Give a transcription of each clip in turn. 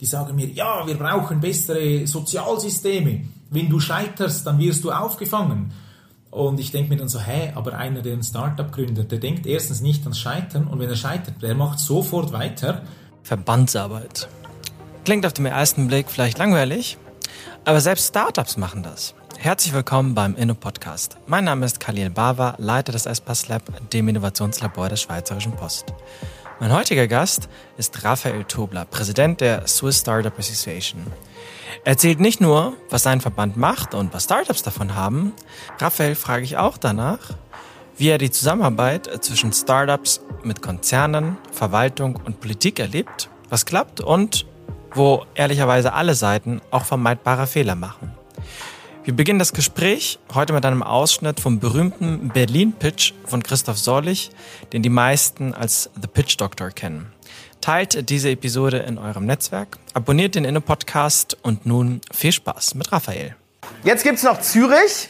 die sagen mir, ja, wir brauchen bessere Sozialsysteme. Wenn du scheiterst, dann wirst du aufgefangen. Und ich denke mir dann so, hä, aber einer, der ein Startup gründet, der denkt erstens nicht ans Scheitern und wenn er scheitert, der macht sofort weiter. Verbandsarbeit. Klingt auf den ersten Blick vielleicht langweilig, aber selbst Startups machen das. Herzlich willkommen beim Inno-Podcast. Mein Name ist Khalil Bava, Leiter des Espas Lab, dem Innovationslabor der Schweizerischen Post. Mein heutiger Gast ist Raphael Tobler, Präsident der Swiss Startup Association. Er erzählt nicht nur, was sein Verband macht und was Startups davon haben. Raphael frage ich auch danach, wie er die Zusammenarbeit zwischen Startups mit Konzernen, Verwaltung und Politik erlebt, was klappt und wo ehrlicherweise alle Seiten auch vermeidbare Fehler machen. Wir beginnen das Gespräch heute mit einem Ausschnitt vom berühmten Berlin-Pitch von Christoph Sorlich, den die meisten als The Pitch Doctor kennen. Teilt diese Episode in eurem Netzwerk, abonniert den Inno-Podcast und nun viel Spaß mit Raphael. Jetzt gibt's noch Zürich.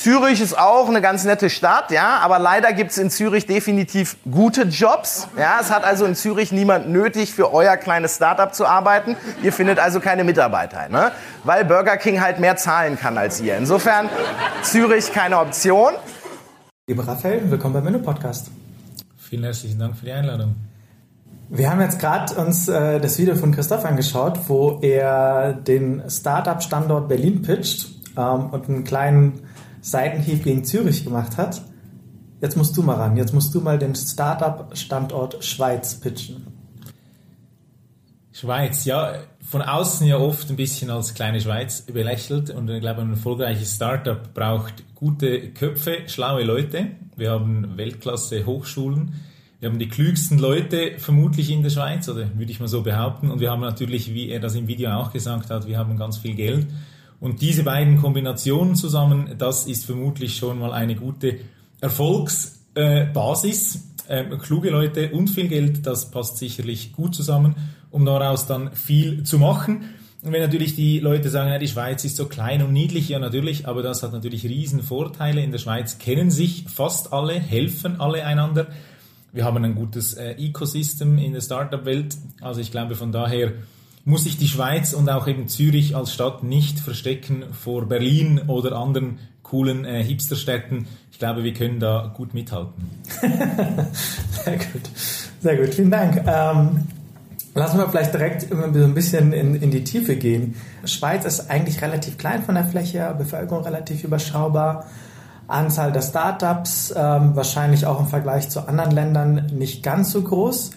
Zürich ist auch eine ganz nette Stadt, ja, aber leider gibt's in Zürich definitiv gute Jobs. Ja, es hat also in Zürich niemand nötig, für euer kleines Startup zu arbeiten. Ihr findet also keine Mitarbeiter, ne? weil Burger King halt mehr zahlen kann als ihr. Insofern Zürich keine Option. Lieber Raphael, willkommen beim Menü-Podcast. Vielen herzlichen Dank für die Einladung. Wir haben jetzt gerade uns äh, das Video von Christoph angeschaut, wo er den Startup-Standort Berlin pitcht ähm, und einen kleinen Seitenhieb gegen Zürich gemacht hat. Jetzt musst du mal ran. Jetzt musst du mal den Startup-Standort Schweiz pitchen. Schweiz, ja, von außen ja oft ein bisschen als kleine Schweiz belächelt und ich glaube, ein erfolgreiches Startup braucht gute Köpfe, schlaue Leute. Wir haben Weltklasse Hochschulen. Wir haben die klügsten Leute vermutlich in der Schweiz, oder würde ich mal so behaupten. Und wir haben natürlich, wie er das im Video auch gesagt hat, wir haben ganz viel Geld. Und diese beiden Kombinationen zusammen, das ist vermutlich schon mal eine gute Erfolgsbasis. Äh, kluge Leute und viel Geld, das passt sicherlich gut zusammen, um daraus dann viel zu machen. Und wenn natürlich die Leute sagen, ja, die Schweiz ist so klein und niedlich, ja natürlich, aber das hat natürlich riesen Vorteile. In der Schweiz kennen sich fast alle, helfen alle einander. Wir haben ein gutes äh, Ecosystem in der Startup-Welt. Also ich glaube, von daher muss sich die Schweiz und auch eben Zürich als Stadt nicht verstecken vor Berlin oder anderen coolen äh, Hipsterstädten. Ich glaube, wir können da gut mithalten. Sehr gut. Sehr gut. Vielen Dank. Ähm, lassen wir vielleicht direkt so ein bisschen in, in die Tiefe gehen. Schweiz ist eigentlich relativ klein von der Fläche, Bevölkerung relativ überschaubar. Anzahl der Startups ähm, wahrscheinlich auch im Vergleich zu anderen Ländern nicht ganz so groß.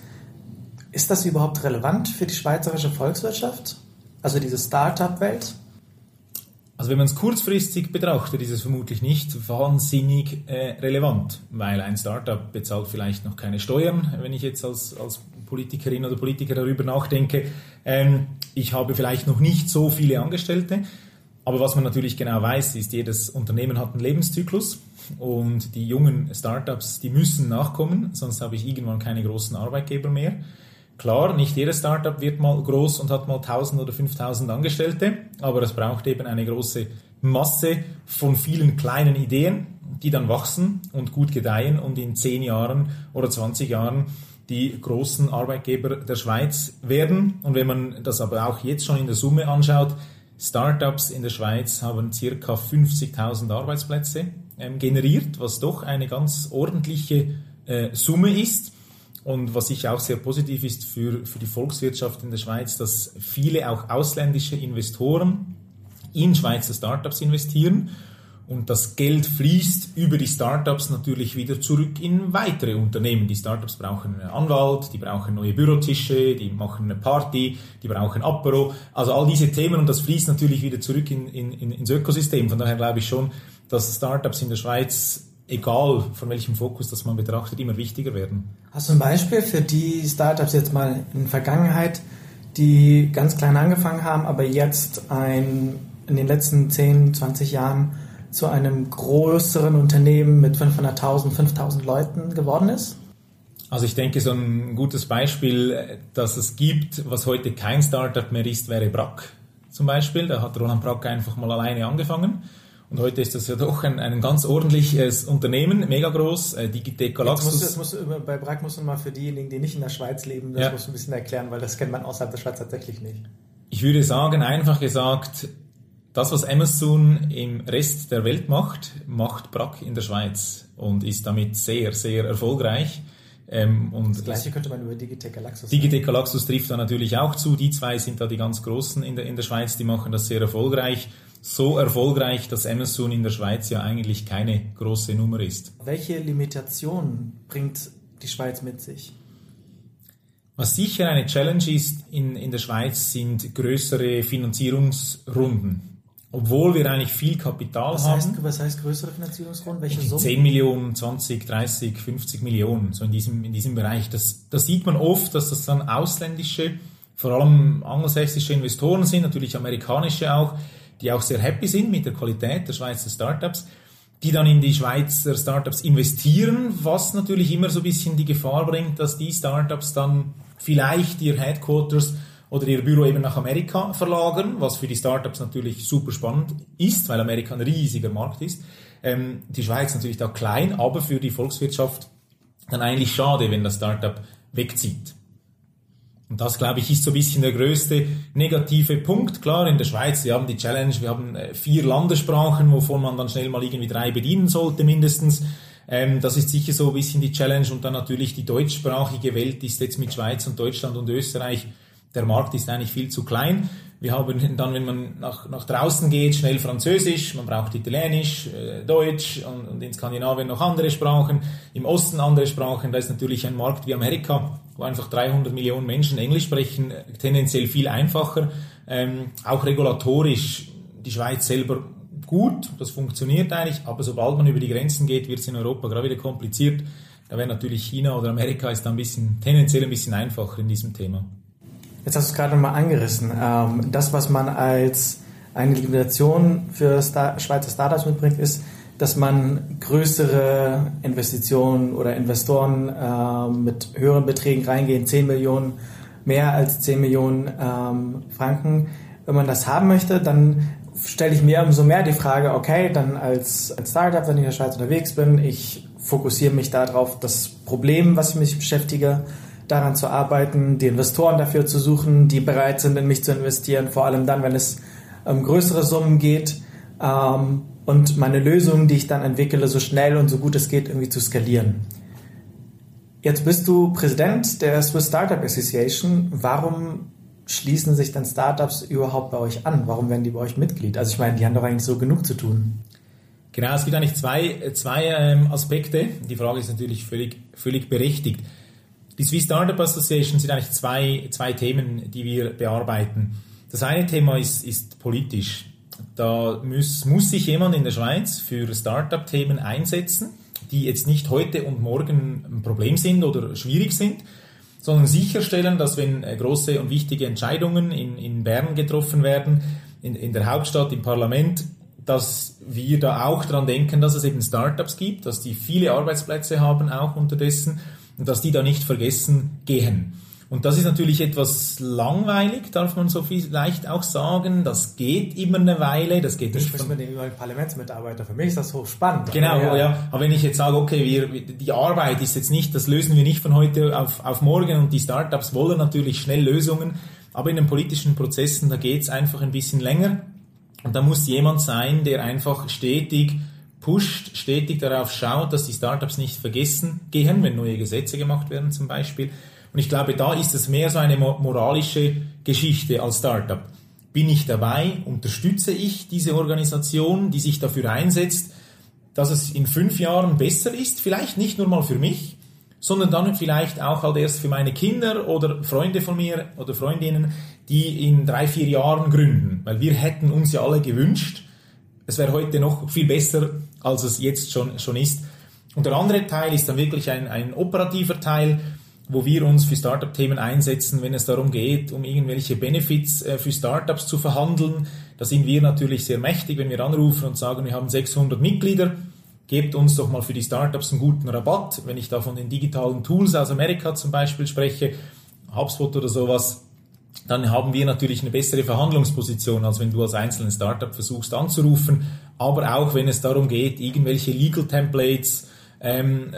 Ist das überhaupt relevant für die schweizerische Volkswirtschaft? Also diese Startup-Welt? Also wenn man es kurzfristig betrachtet, ist es vermutlich nicht wahnsinnig äh, relevant, weil ein Startup bezahlt vielleicht noch keine Steuern, wenn ich jetzt als, als Politikerin oder Politiker darüber nachdenke. Ähm, ich habe vielleicht noch nicht so viele Angestellte, aber was man natürlich genau weiß, ist, jedes Unternehmen hat einen Lebenszyklus und die jungen Startups, die müssen nachkommen, sonst habe ich irgendwann keine großen Arbeitgeber mehr. Klar, nicht jedes Startup wird mal groß und hat mal 1000 oder 5000 Angestellte, aber es braucht eben eine große Masse von vielen kleinen Ideen, die dann wachsen und gut gedeihen und in 10 Jahren oder 20 Jahren die großen Arbeitgeber der Schweiz werden. Und wenn man das aber auch jetzt schon in der Summe anschaut, Startups in der Schweiz haben circa 50.000 Arbeitsplätze ähm, generiert, was doch eine ganz ordentliche äh, Summe ist. Und was sicher auch sehr positiv ist für, für die Volkswirtschaft in der Schweiz, dass viele auch ausländische Investoren in Schweizer Startups investieren und das Geld fließt über die Startups natürlich wieder zurück in weitere Unternehmen. Die Startups brauchen einen Anwalt, die brauchen neue Bürotische, die machen eine Party, die brauchen Apero. Also all diese Themen und das fließt natürlich wieder zurück in, in, in, ins Ökosystem. Von daher glaube ich schon, dass Startups in der Schweiz egal von welchem Fokus das man betrachtet, immer wichtiger werden. Hast du ein Beispiel für die Startups jetzt mal in der Vergangenheit, die ganz klein angefangen haben, aber jetzt ein, in den letzten 10, 20 Jahren zu einem größeren Unternehmen mit 500.000, 5.000 Leuten geworden ist? Also ich denke, so ein gutes Beispiel, das es gibt, was heute kein Startup mehr ist, wäre Brack zum Beispiel. Da hat Roland Brack einfach mal alleine angefangen und heute ist das ja doch ein, ein ganz ordentliches Unternehmen, mega groß, äh, Digitec Galaxus. Musst, musst, bei Brack muss man mal für diejenigen, die nicht in der Schweiz leben, das ja. musst du ein bisschen erklären, weil das kennt man außerhalb der Schweiz tatsächlich nicht. Ich würde sagen, einfach gesagt, das, was Amazon im Rest der Welt macht, macht Brack in der Schweiz und ist damit sehr, sehr erfolgreich. Ähm, und das gleiche könnte man über Digitec Galaxus sagen. Digitec Galaxus trifft da natürlich auch zu. Die zwei sind da die ganz großen in der, in der Schweiz, die machen das sehr erfolgreich. So erfolgreich, dass Amazon in der Schweiz ja eigentlich keine große Nummer ist. Welche Limitationen bringt die Schweiz mit sich? Was sicher eine Challenge ist in, in der Schweiz, sind größere Finanzierungsrunden. Obwohl wir eigentlich viel Kapital was haben. Heißt, was heißt größere Finanzierungsrunden? Welche Summen? 10 Millionen, 20, 30, 50 Millionen, so in diesem, in diesem Bereich. Das, das sieht man oft, dass das dann ausländische, vor allem angelsächsische Investoren sind, natürlich amerikanische auch, die auch sehr happy sind mit der Qualität der Schweizer Startups die dann in die Schweizer Startups investieren, was natürlich immer so ein bisschen die Gefahr bringt, dass die Startups dann vielleicht ihr Headquarters oder ihr Büro eben nach Amerika verlagern, was für die Startups natürlich super spannend ist, weil Amerika ein riesiger Markt ist. Ähm, die Schweiz natürlich da klein, aber für die Volkswirtschaft dann eigentlich schade, wenn das Startup wegzieht. Und das, glaube ich, ist so ein bisschen der größte negative Punkt. Klar, in der Schweiz, wir haben die Challenge, wir haben äh, vier Landessprachen, wovon man dann schnell mal irgendwie drei bedienen sollte mindestens. Ähm, das ist sicher so ein bisschen die Challenge und dann natürlich die deutschsprachige Welt ist jetzt mit Schweiz und Deutschland und Österreich, der Markt ist eigentlich viel zu klein. Wir haben dann, wenn man nach, nach draußen geht, schnell Französisch, man braucht Italienisch, äh, Deutsch und, und in Skandinavien noch andere Sprachen, im Osten andere Sprachen. Da ist natürlich ein Markt wie Amerika, wo einfach 300 Millionen Menschen Englisch sprechen, tendenziell viel einfacher. Ähm, auch regulatorisch, die Schweiz selber gut, das funktioniert eigentlich, aber sobald man über die Grenzen geht, wird es in Europa gerade wieder kompliziert. Da wäre natürlich China oder Amerika ist da ein bisschen, tendenziell ein bisschen einfacher in diesem Thema. Jetzt hast du es gerade mal angerissen. Ähm, das, was man als eine Limitation für Star Schweizer Startups mitbringt, ist, dass man größere Investitionen oder Investoren äh, mit höheren Beträgen reingehen, 10 Millionen, mehr als 10 Millionen ähm, Franken. Wenn man das haben möchte, dann stelle ich mir umso mehr die Frage, okay, dann als, als Startup, wenn ich in der Schweiz unterwegs bin, ich fokussiere mich darauf, das Problem, was ich mich beschäftige, daran zu arbeiten, die Investoren dafür zu suchen, die bereit sind, in mich zu investieren, vor allem dann, wenn es um größere Summen geht ähm, und meine Lösungen, die ich dann entwickle, so schnell und so gut es geht, irgendwie zu skalieren. Jetzt bist du Präsident der Swiss Startup Association. Warum schließen sich dann Startups überhaupt bei euch an? Warum werden die bei euch Mitglied? Also ich meine, die haben doch eigentlich so genug zu tun. Genau, es gibt eigentlich zwei, zwei ähm, Aspekte. Die Frage ist natürlich völlig, völlig berechtigt. Die Swiss Startup Association sind eigentlich zwei, zwei Themen, die wir bearbeiten. Das eine Thema ist, ist politisch. Da muss, muss sich jemand in der Schweiz für Startup-Themen einsetzen, die jetzt nicht heute und morgen ein Problem sind oder schwierig sind, sondern sicherstellen, dass wenn äh, große und wichtige Entscheidungen in, in Bern getroffen werden, in, in der Hauptstadt, im Parlament, dass wir da auch daran denken, dass es eben Startups gibt, dass die viele Arbeitsplätze haben auch unterdessen und dass die da nicht vergessen gehen. Und das ist natürlich etwas langweilig, darf man so vielleicht auch sagen. Das geht immer eine Weile. Das geht nicht. von mit den Parlamentsmitarbeiter. Für mich ist das hochspannend. Genau, ja. ja. Aber wenn ich jetzt sage, okay, wir, die Arbeit ist jetzt nicht, das lösen wir nicht von heute auf, auf morgen und die Startups wollen natürlich schnell Lösungen. Aber in den politischen Prozessen, da geht es einfach ein bisschen länger. Und da muss jemand sein, der einfach stetig pusht, stetig darauf schaut, dass die Startups nicht vergessen gehen, wenn neue Gesetze gemacht werden zum Beispiel und ich glaube, da ist es mehr so eine moralische Geschichte als Startup. Bin ich dabei? Unterstütze ich diese Organisation, die sich dafür einsetzt, dass es in fünf Jahren besser ist? Vielleicht nicht nur mal für mich, sondern dann vielleicht auch halt erst für meine Kinder oder Freunde von mir oder Freundinnen, die in drei, vier Jahren gründen. Weil wir hätten uns ja alle gewünscht, es wäre heute noch viel besser, als es jetzt schon, schon ist. Und der andere Teil ist dann wirklich ein, ein operativer Teil, wo wir uns für Startup-Themen einsetzen, wenn es darum geht, um irgendwelche Benefits äh, für Startups zu verhandeln. Da sind wir natürlich sehr mächtig, wenn wir anrufen und sagen, wir haben 600 Mitglieder, gebt uns doch mal für die Startups einen guten Rabatt. Wenn ich da von den digitalen Tools aus Amerika zum Beispiel spreche, HubSpot oder sowas, dann haben wir natürlich eine bessere Verhandlungsposition, als wenn du als einzelnen Startup versuchst anzurufen. Aber auch wenn es darum geht, irgendwelche Legal Templates ähm,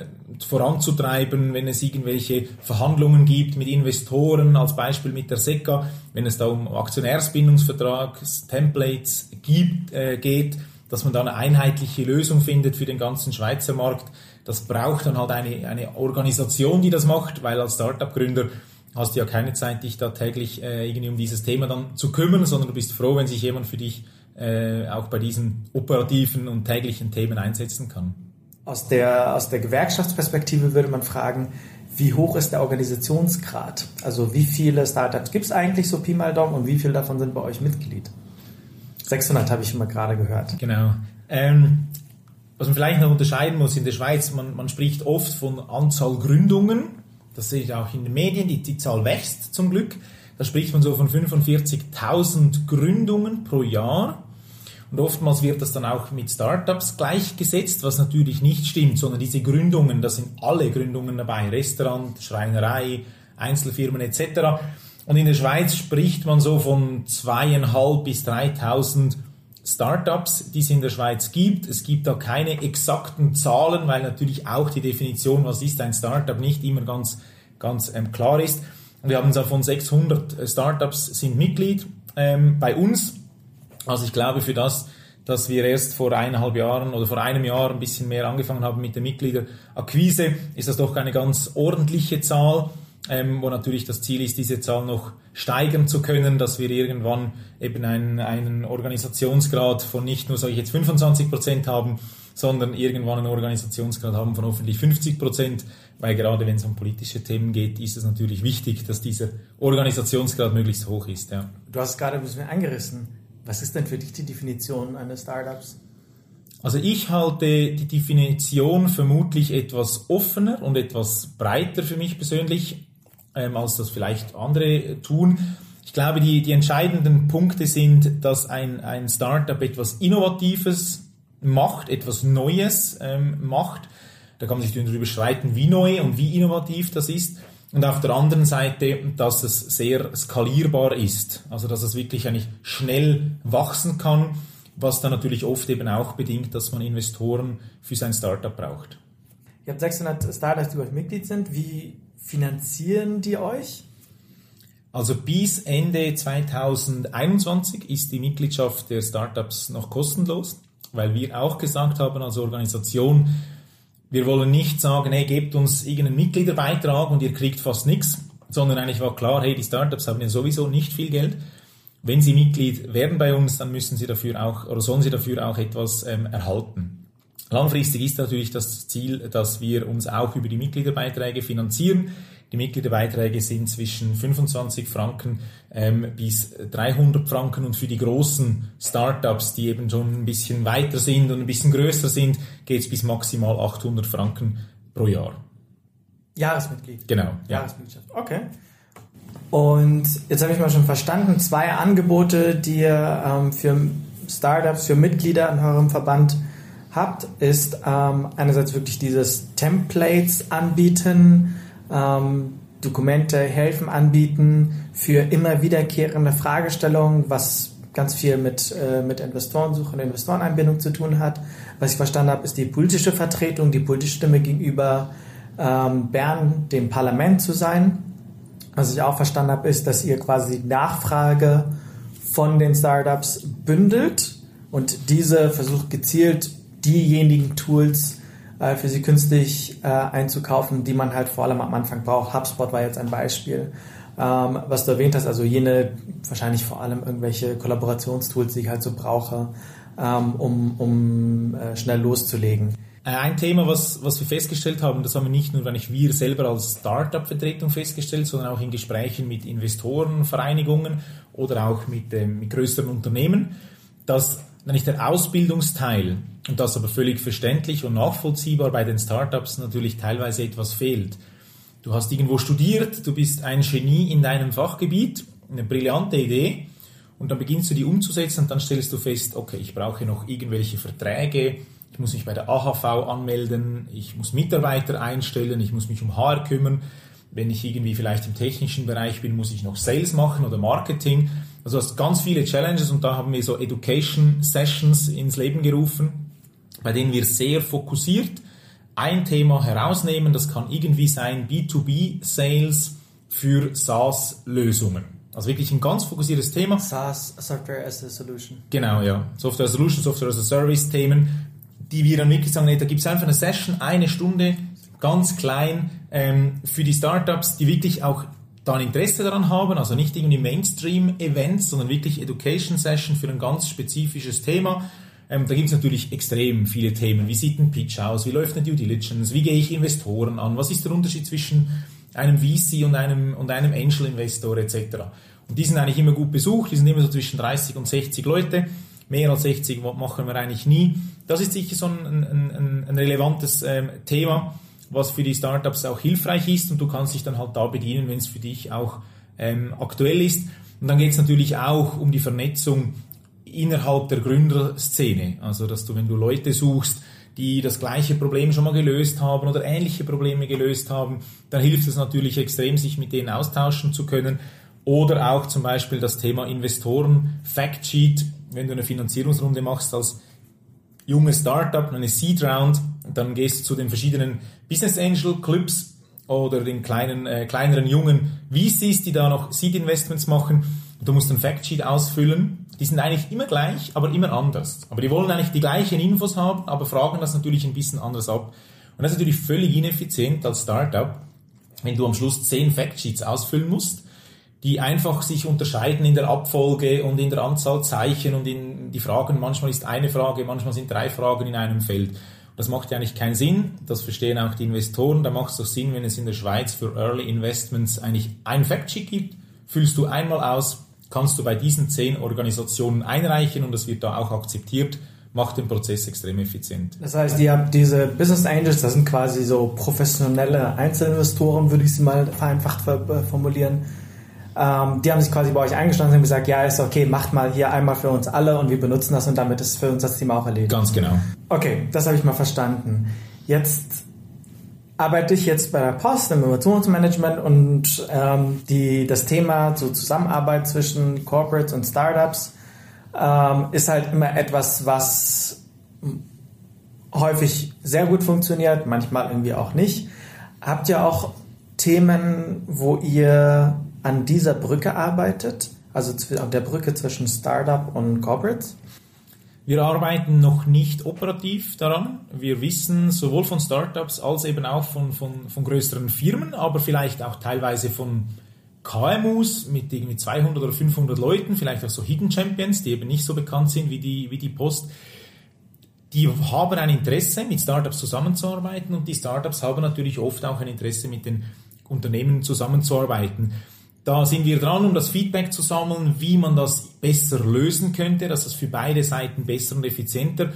voranzutreiben, wenn es irgendwelche Verhandlungen gibt mit Investoren, als Beispiel mit der SECA, wenn es da um Aktionärsbindungsvertrags-Templates gibt, äh, geht, dass man da eine einheitliche Lösung findet für den ganzen Schweizer Markt. Das braucht dann halt eine, eine Organisation, die das macht, weil als Startup-Gründer hast du ja keine Zeit, dich da täglich äh, irgendwie um dieses Thema dann zu kümmern, sondern du bist froh, wenn sich jemand für dich äh, auch bei diesen operativen und täglichen Themen einsetzen kann. Aus der, aus der Gewerkschaftsperspektive würde man fragen, wie hoch ist der Organisationsgrad? Also wie viele Startups gibt es eigentlich so Pi mal Daumen und wie viele davon sind bei euch Mitglied? 600 habe ich immer gerade gehört. Genau. Ähm, was man vielleicht noch unterscheiden muss in der Schweiz, man, man spricht oft von Anzahl Gründungen. Das sehe ich auch in den Medien, die, die Zahl wächst zum Glück. Da spricht man so von 45.000 Gründungen pro Jahr. Und oftmals wird das dann auch mit Startups gleichgesetzt, was natürlich nicht stimmt, sondern diese Gründungen, da sind alle Gründungen dabei, Restaurant, Schreinerei, Einzelfirmen etc. Und in der Schweiz spricht man so von zweieinhalb bis 3.000 Startups, die es in der Schweiz gibt. Es gibt da keine exakten Zahlen, weil natürlich auch die Definition, was ist ein Startup, nicht immer ganz, ganz ähm, klar ist. Wir haben so von 600 Startups sind Mitglied ähm, bei uns. Also ich glaube für das, dass wir erst vor eineinhalb Jahren oder vor einem Jahr ein bisschen mehr angefangen haben mit der Mitgliederakquise, ist das doch eine ganz ordentliche Zahl, ähm, wo natürlich das Ziel ist, diese Zahl noch steigern zu können, dass wir irgendwann eben einen, einen Organisationsgrad von nicht nur, sage ich jetzt, 25 Prozent haben, sondern irgendwann einen Organisationsgrad haben von hoffentlich 50 Prozent, weil gerade wenn es um politische Themen geht, ist es natürlich wichtig, dass dieser Organisationsgrad möglichst hoch ist. Ja. Du hast es gerade ein bisschen angerissen. Was ist denn für dich die Definition eines Startups? Also ich halte die Definition vermutlich etwas offener und etwas breiter für mich persönlich, ähm, als das vielleicht andere tun. Ich glaube, die, die entscheidenden Punkte sind, dass ein, ein Startup etwas Innovatives macht, etwas Neues ähm, macht. Da kann man sich darüber streiten, wie neu und wie innovativ das ist. Und auf der anderen Seite, dass es sehr skalierbar ist, also dass es wirklich eigentlich schnell wachsen kann, was dann natürlich oft eben auch bedingt, dass man Investoren für sein Startup braucht. Ihr habt 600 Startups, die bei euch Mitglied sind. Wie finanzieren die euch? Also bis Ende 2021 ist die Mitgliedschaft der Startups noch kostenlos, weil wir auch gesagt haben als Organisation, wir wollen nicht sagen, hey, gebt uns irgendeinen Mitgliederbeitrag und ihr kriegt fast nichts, sondern eigentlich war klar, hey, die Startups haben ja sowieso nicht viel Geld. Wenn sie Mitglied werden bei uns, dann müssen sie dafür auch oder sollen sie dafür auch etwas ähm, erhalten. Langfristig ist natürlich das Ziel, dass wir uns auch über die Mitgliederbeiträge finanzieren. Die Mitgliederbeiträge sind zwischen 25 Franken ähm, bis 300 Franken und für die großen Startups, die eben schon ein bisschen weiter sind und ein bisschen größer sind, geht es bis maximal 800 Franken pro Jahr. Jahresmitglied. Genau. Ja. Jahresmitgliedschaft. Okay. Und jetzt habe ich mal schon verstanden, zwei Angebote, die ihr ähm, für Startups, für Mitglieder in eurem Verband habt, ist ähm, einerseits wirklich dieses Templates anbieten, ähm, Dokumente helfen anbieten für immer wiederkehrende Fragestellungen, was ganz viel mit, äh, mit Investorensuche und Investoreneinbindung zu tun hat. Was ich verstanden habe, ist die politische Vertretung, die politische Stimme gegenüber ähm, Bern, dem Parlament zu sein. Was ich auch verstanden habe, ist, dass ihr quasi die Nachfrage von den Startups bündelt und diese versucht gezielt diejenigen Tools äh, für sie künstlich äh, einzukaufen, die man halt vor allem am Anfang braucht. HubSpot war jetzt ein Beispiel. Ähm, was du erwähnt hast, also jene wahrscheinlich vor allem irgendwelche Kollaborationstools, die ich halt so brauche, ähm, um, um äh, schnell loszulegen. Ein Thema, was, was wir festgestellt haben, das haben wir nicht nur, wenn ich wir selber als Startup-Vertretung festgestellt, sondern auch in Gesprächen mit Investorenvereinigungen oder auch mit, mit größeren Unternehmen, dass nämlich der Ausbildungsteil, und das aber völlig verständlich und nachvollziehbar bei den Startups natürlich teilweise etwas fehlt. Du hast irgendwo studiert, du bist ein Genie in deinem Fachgebiet, eine brillante Idee, und dann beginnst du die umzusetzen und dann stellst du fest, okay, ich brauche noch irgendwelche Verträge, ich muss mich bei der AHV anmelden, ich muss Mitarbeiter einstellen, ich muss mich um HR kümmern. Wenn ich irgendwie vielleicht im technischen Bereich bin, muss ich noch Sales machen oder Marketing. Also hast ganz viele Challenges und da haben wir so Education Sessions ins Leben gerufen, bei denen wir sehr fokussiert ein Thema herausnehmen. Das kann irgendwie sein B2B-Sales für SaaS-Lösungen. Also wirklich ein ganz fokussiertes Thema. SaaS, Software as a Solution. Genau, ja. Software as a Solution, Software as a Service Themen, die wir dann wirklich sagen, nee, da gibt es einfach eine Session, eine Stunde, ganz klein, ähm, für die Startups, die wirklich auch dann Interesse daran haben, also nicht irgendwie Mainstream-Events, sondern wirklich Education Session für ein ganz spezifisches Thema. Ähm, da gibt es natürlich extrem viele Themen. Wie sieht ein Pitch aus? Wie läuft eine Due Diligence? Wie gehe ich Investoren an? Was ist der Unterschied zwischen einem VC und einem, und einem Angel-Investor etc.? Und die sind eigentlich immer gut besucht. Die sind immer so zwischen 30 und 60 Leute. Mehr als 60 machen wir eigentlich nie. Das ist sicher so ein, ein, ein relevantes ähm, Thema was für die Startups auch hilfreich ist und du kannst dich dann halt da bedienen, wenn es für dich auch ähm, aktuell ist. Und dann geht es natürlich auch um die Vernetzung innerhalb der Gründerszene. Also, dass du, wenn du Leute suchst, die das gleiche Problem schon mal gelöst haben oder ähnliche Probleme gelöst haben, dann hilft es natürlich extrem, sich mit denen austauschen zu können. Oder auch zum Beispiel das Thema Investoren, Factsheet, wenn du eine Finanzierungsrunde machst als junges Startup, eine Seed Round, dann gehst du zu den verschiedenen Business Angel Clubs oder den kleinen, äh, kleineren jungen VCs, die da noch Seed Investments machen. Du musst ein Factsheet ausfüllen. Die sind eigentlich immer gleich, aber immer anders. Aber die wollen eigentlich die gleichen Infos haben, aber fragen das natürlich ein bisschen anders ab. Und das ist natürlich völlig ineffizient als Startup, wenn du am Schluss zehn Factsheets ausfüllen musst die einfach sich unterscheiden in der Abfolge und in der Anzahl Zeichen und in die Fragen. Manchmal ist eine Frage, manchmal sind drei Fragen in einem Feld. Das macht ja eigentlich keinen Sinn. Das verstehen auch die Investoren. Da macht es doch Sinn, wenn es in der Schweiz für Early Investments eigentlich ein Factsheet gibt. Füllst du einmal aus, kannst du bei diesen zehn Organisationen einreichen und das wird da auch akzeptiert macht den Prozess extrem effizient. Das heißt, ihr habt diese Business Angels, das sind quasi so professionelle Einzelinvestoren, würde ich sie mal vereinfacht äh, formulieren, ähm, die haben sich quasi bei euch eingeschlossen und gesagt, ja, ist okay, macht mal hier einmal für uns alle und wir benutzen das und damit ist für uns das Thema auch erledigt. Ganz genau. Okay, das habe ich mal verstanden. Jetzt arbeite ich jetzt bei der Post im Innovationsmanagement und ähm, die, das Thema so Zusammenarbeit zwischen Corporates und Startups ähm, ist halt immer etwas, was häufig sehr gut funktioniert, manchmal irgendwie auch nicht. Habt ihr auch Themen, wo ihr an dieser Brücke arbeitet, also an der Brücke zwischen Startup und Corporates? Wir arbeiten noch nicht operativ daran. Wir wissen sowohl von Startups als eben auch von, von, von größeren Firmen, aber vielleicht auch teilweise von KMUs mit irgendwie 200 oder 500 Leuten, vielleicht auch so Hidden Champions, die eben nicht so bekannt sind wie die, wie die Post. Die haben ein Interesse, mit Startups zusammenzuarbeiten und die Startups haben natürlich oft auch ein Interesse, mit den Unternehmen zusammenzuarbeiten. Da sind wir dran, um das Feedback zu sammeln, wie man das besser lösen könnte, dass es für beide Seiten besser und effizienter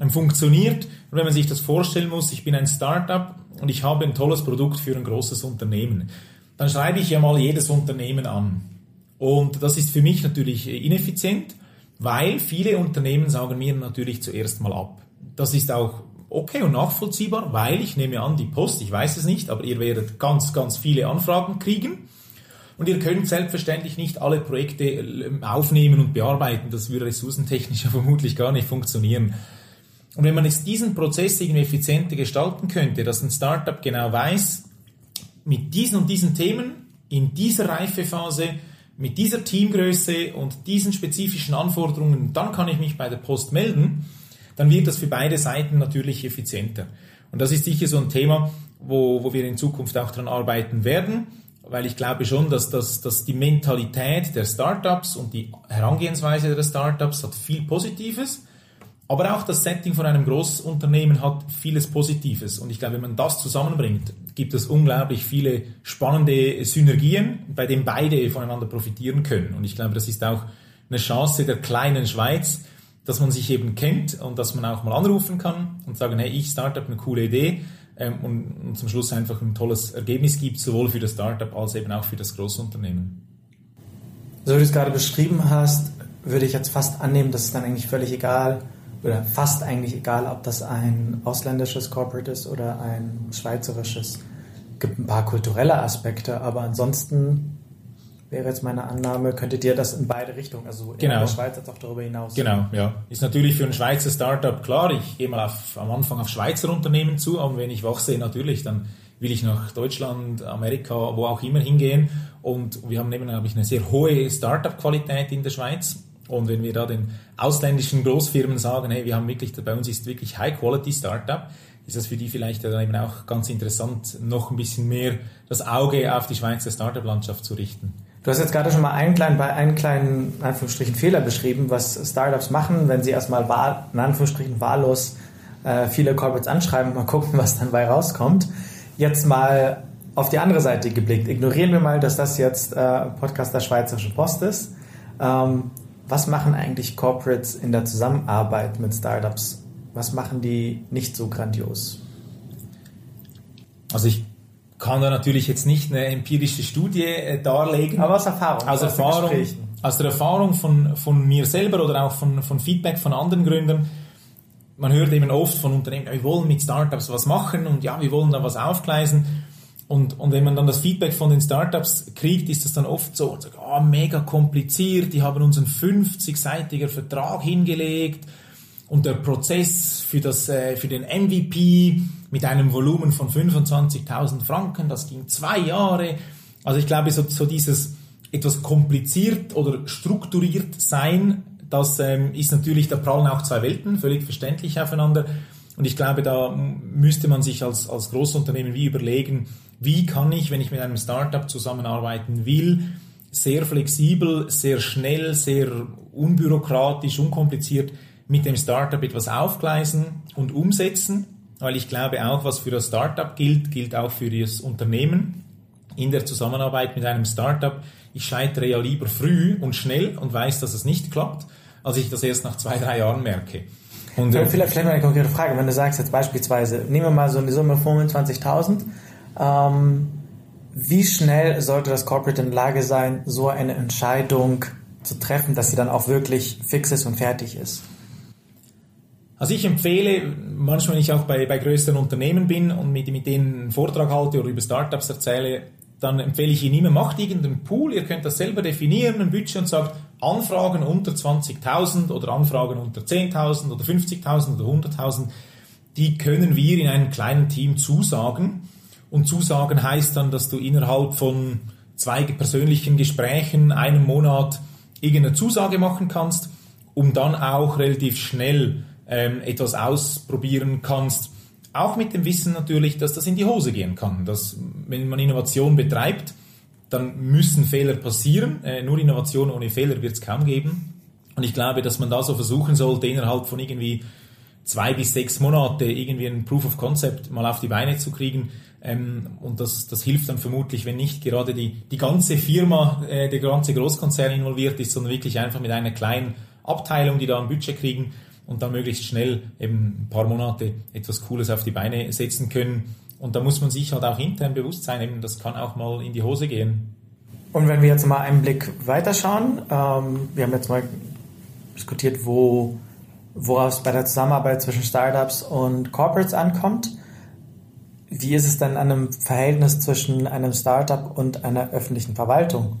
ähm, funktioniert. Und wenn man sich das vorstellen muss, ich bin ein Startup und ich habe ein tolles Produkt für ein großes Unternehmen, dann schreibe ich ja mal jedes Unternehmen an. Und das ist für mich natürlich ineffizient, weil viele Unternehmen sagen mir natürlich zuerst mal ab. Das ist auch okay und nachvollziehbar, weil ich nehme an, die Post, ich weiß es nicht, aber ihr werdet ganz, ganz viele Anfragen kriegen. Und ihr könnt selbstverständlich nicht alle Projekte ähm, aufnehmen und bearbeiten. Das würde ressourcentechnisch ja vermutlich gar nicht funktionieren. Und wenn man jetzt diesen Prozess irgendwie effizienter gestalten könnte, dass ein Startup genau weiß, mit diesen und diesen Themen, in dieser Reifephase, mit dieser Teamgröße und diesen spezifischen Anforderungen, dann kann ich mich bei der Post melden, dann wird das für beide Seiten natürlich effizienter. Und das ist sicher so ein Thema, wo, wo wir in Zukunft auch dran arbeiten werden weil ich glaube schon, dass, dass, dass die Mentalität der Startups und die Herangehensweise der Startups hat viel Positives, aber auch das Setting von einem Großunternehmen hat vieles Positives. Und ich glaube, wenn man das zusammenbringt, gibt es unglaublich viele spannende Synergien, bei denen beide voneinander profitieren können. Und ich glaube, das ist auch eine Chance der kleinen Schweiz, dass man sich eben kennt und dass man auch mal anrufen kann und sagen, hey, ich Startup eine coole Idee ähm, und, und, zum Schluss einfach ein tolles Ergebnis gibt, sowohl für das Startup als eben auch für das Großunternehmen. So wie du es gerade beschrieben hast, würde ich jetzt fast annehmen, dass es dann eigentlich völlig egal oder fast eigentlich egal, ob das ein ausländisches Corporate ist oder ein schweizerisches. Es gibt ein paar kulturelle Aspekte, aber ansonsten wäre jetzt meine Annahme, könntet ihr das in beide Richtungen, also genau. in der Schweiz als auch darüber hinaus. Genau, ja. Ist natürlich für ein Schweizer Startup klar, ich gehe mal auf, am Anfang auf Schweizer Unternehmen zu, aber wenn ich wachse, natürlich, dann will ich nach Deutschland, Amerika, wo auch immer hingehen. Und wir haben eben, glaube ich, eine sehr hohe Startup-Qualität in der Schweiz. Und wenn wir da den ausländischen Großfirmen sagen, hey, wir haben wirklich, bei uns ist wirklich High-Quality-Startup, ist das für die vielleicht dann eben auch ganz interessant, noch ein bisschen mehr das Auge auf die Schweizer Startup-Landschaft zu richten. Du hast jetzt gerade schon mal einen kleinen, einen kleinen Anführungsstrichen Fehler beschrieben, was Startups machen, wenn sie erstmal in Anführungsstrichen wahllos äh, viele Corporates anschreiben, mal gucken, was dann bei rauskommt. Jetzt mal auf die andere Seite geblickt. Ignorieren wir mal, dass das jetzt äh, Podcast der Schweizerische Post ist. Ähm, was machen eigentlich Corporates in der Zusammenarbeit mit Startups? Was machen die nicht so grandios? Also ich kann da natürlich jetzt nicht eine empirische Studie äh, darlegen. Aber aus Erfahrung. Aus Erfahrung, aus der Erfahrung von, von mir selber oder auch von, von Feedback von anderen Gründern. Man hört eben oft von Unternehmen, wir wollen mit Startups was machen und ja, wir wollen da was aufgleisen. Und, und wenn man dann das Feedback von den Startups kriegt, ist das dann oft so, oh, mega kompliziert, die haben uns einen 50-seitiger Vertrag hingelegt und der Prozess für, das, äh, für den MVP mit einem Volumen von 25.000 Franken, das ging zwei Jahre. Also ich glaube, so, so dieses etwas kompliziert oder strukturiert sein, das ähm, ist natürlich, da prallen auch zwei Welten, völlig verständlich aufeinander. Und ich glaube, da müsste man sich als, als Großunternehmen wie überlegen, wie kann ich, wenn ich mit einem Startup zusammenarbeiten will, sehr flexibel, sehr schnell, sehr unbürokratisch, unkompliziert mit dem Startup etwas aufgleisen und umsetzen, weil ich glaube auch, was für das Startup gilt, gilt auch für das Unternehmen. In der Zusammenarbeit mit einem Startup, ich scheitere ja lieber früh und schnell und weiß, dass es nicht klappt, als ich das erst nach zwei, drei Jahren merke. Und, vielleicht, vielleicht mal eine konkrete Frage, wenn du sagst jetzt beispielsweise, nehmen wir mal so eine Summe 25.000, ähm, wie schnell sollte das Corporate in der Lage sein, so eine Entscheidung zu treffen, dass sie dann auch wirklich fix ist und fertig ist? Also ich empfehle, manchmal wenn ich auch bei, bei größeren Unternehmen bin und mit, mit denen einen Vortrag halte oder über Startups erzähle, dann empfehle ich Ihnen immer, macht irgendeinen Pool, ihr könnt das selber definieren, ein Budget und sagt, Anfragen unter 20.000 oder Anfragen unter 10.000 oder 50.000 oder 100.000, die können wir in einem kleinen Team zusagen. Und zusagen heißt dann, dass du innerhalb von zwei persönlichen Gesprächen, einem Monat, irgendeine Zusage machen kannst, um dann auch relativ schnell ähm, etwas ausprobieren kannst. Auch mit dem Wissen natürlich, dass das in die Hose gehen kann. Dass, wenn man Innovation betreibt, dann müssen Fehler passieren. Äh, nur Innovation ohne Fehler wird es kaum geben. Und ich glaube, dass man da so versuchen sollte, innerhalb von irgendwie zwei bis sechs Monate irgendwie ein Proof of Concept mal auf die Beine zu kriegen. Ähm, und das, das hilft dann vermutlich, wenn nicht gerade die, die ganze Firma, äh, der ganze Großkonzern involviert ist, sondern wirklich einfach mit einer kleinen Abteilung, die da ein Budget kriegen, und dann möglichst schnell eben ein paar Monate etwas Cooles auf die Beine setzen können. Und da muss man sich halt auch intern bewusst sein, eben das kann auch mal in die Hose gehen. Und wenn wir jetzt mal einen Blick weiterschauen, ähm, wir haben jetzt mal diskutiert, wo, worauf es bei der Zusammenarbeit zwischen Startups und Corporates ankommt. Wie ist es denn an einem Verhältnis zwischen einem Startup und einer öffentlichen Verwaltung?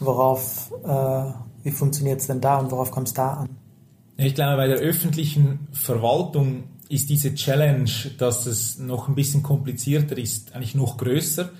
Worauf, äh, wie funktioniert es denn da und worauf kommt es da an? Ich glaube, bei der öffentlichen Verwaltung ist diese Challenge, dass es noch ein bisschen komplizierter ist, eigentlich noch größer,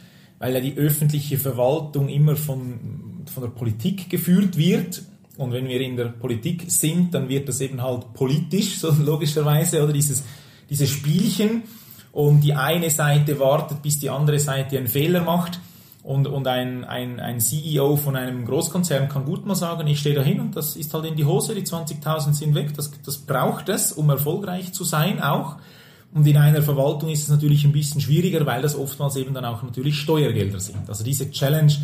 weil ja die öffentliche Verwaltung immer von, von der Politik geführt wird. Und wenn wir in der Politik sind, dann wird das eben halt politisch, so logischerweise, oder dieses, dieses Spielchen. Und die eine Seite wartet, bis die andere Seite einen Fehler macht. Und, und ein, ein, ein CEO von einem Großkonzern kann gut mal sagen, ich stehe da hin und das ist halt in die Hose, die 20.000 sind weg. Das, das braucht es, um erfolgreich zu sein auch. Und in einer Verwaltung ist es natürlich ein bisschen schwieriger, weil das oftmals eben dann auch natürlich Steuergelder sind. Also diese Challenge